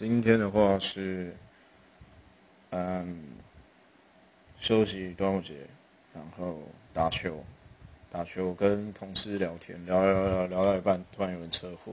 今天的话是嗯休息端午节，然后打球打球，跟同事聊天，聊聊聊聊到一半，突然有人车祸。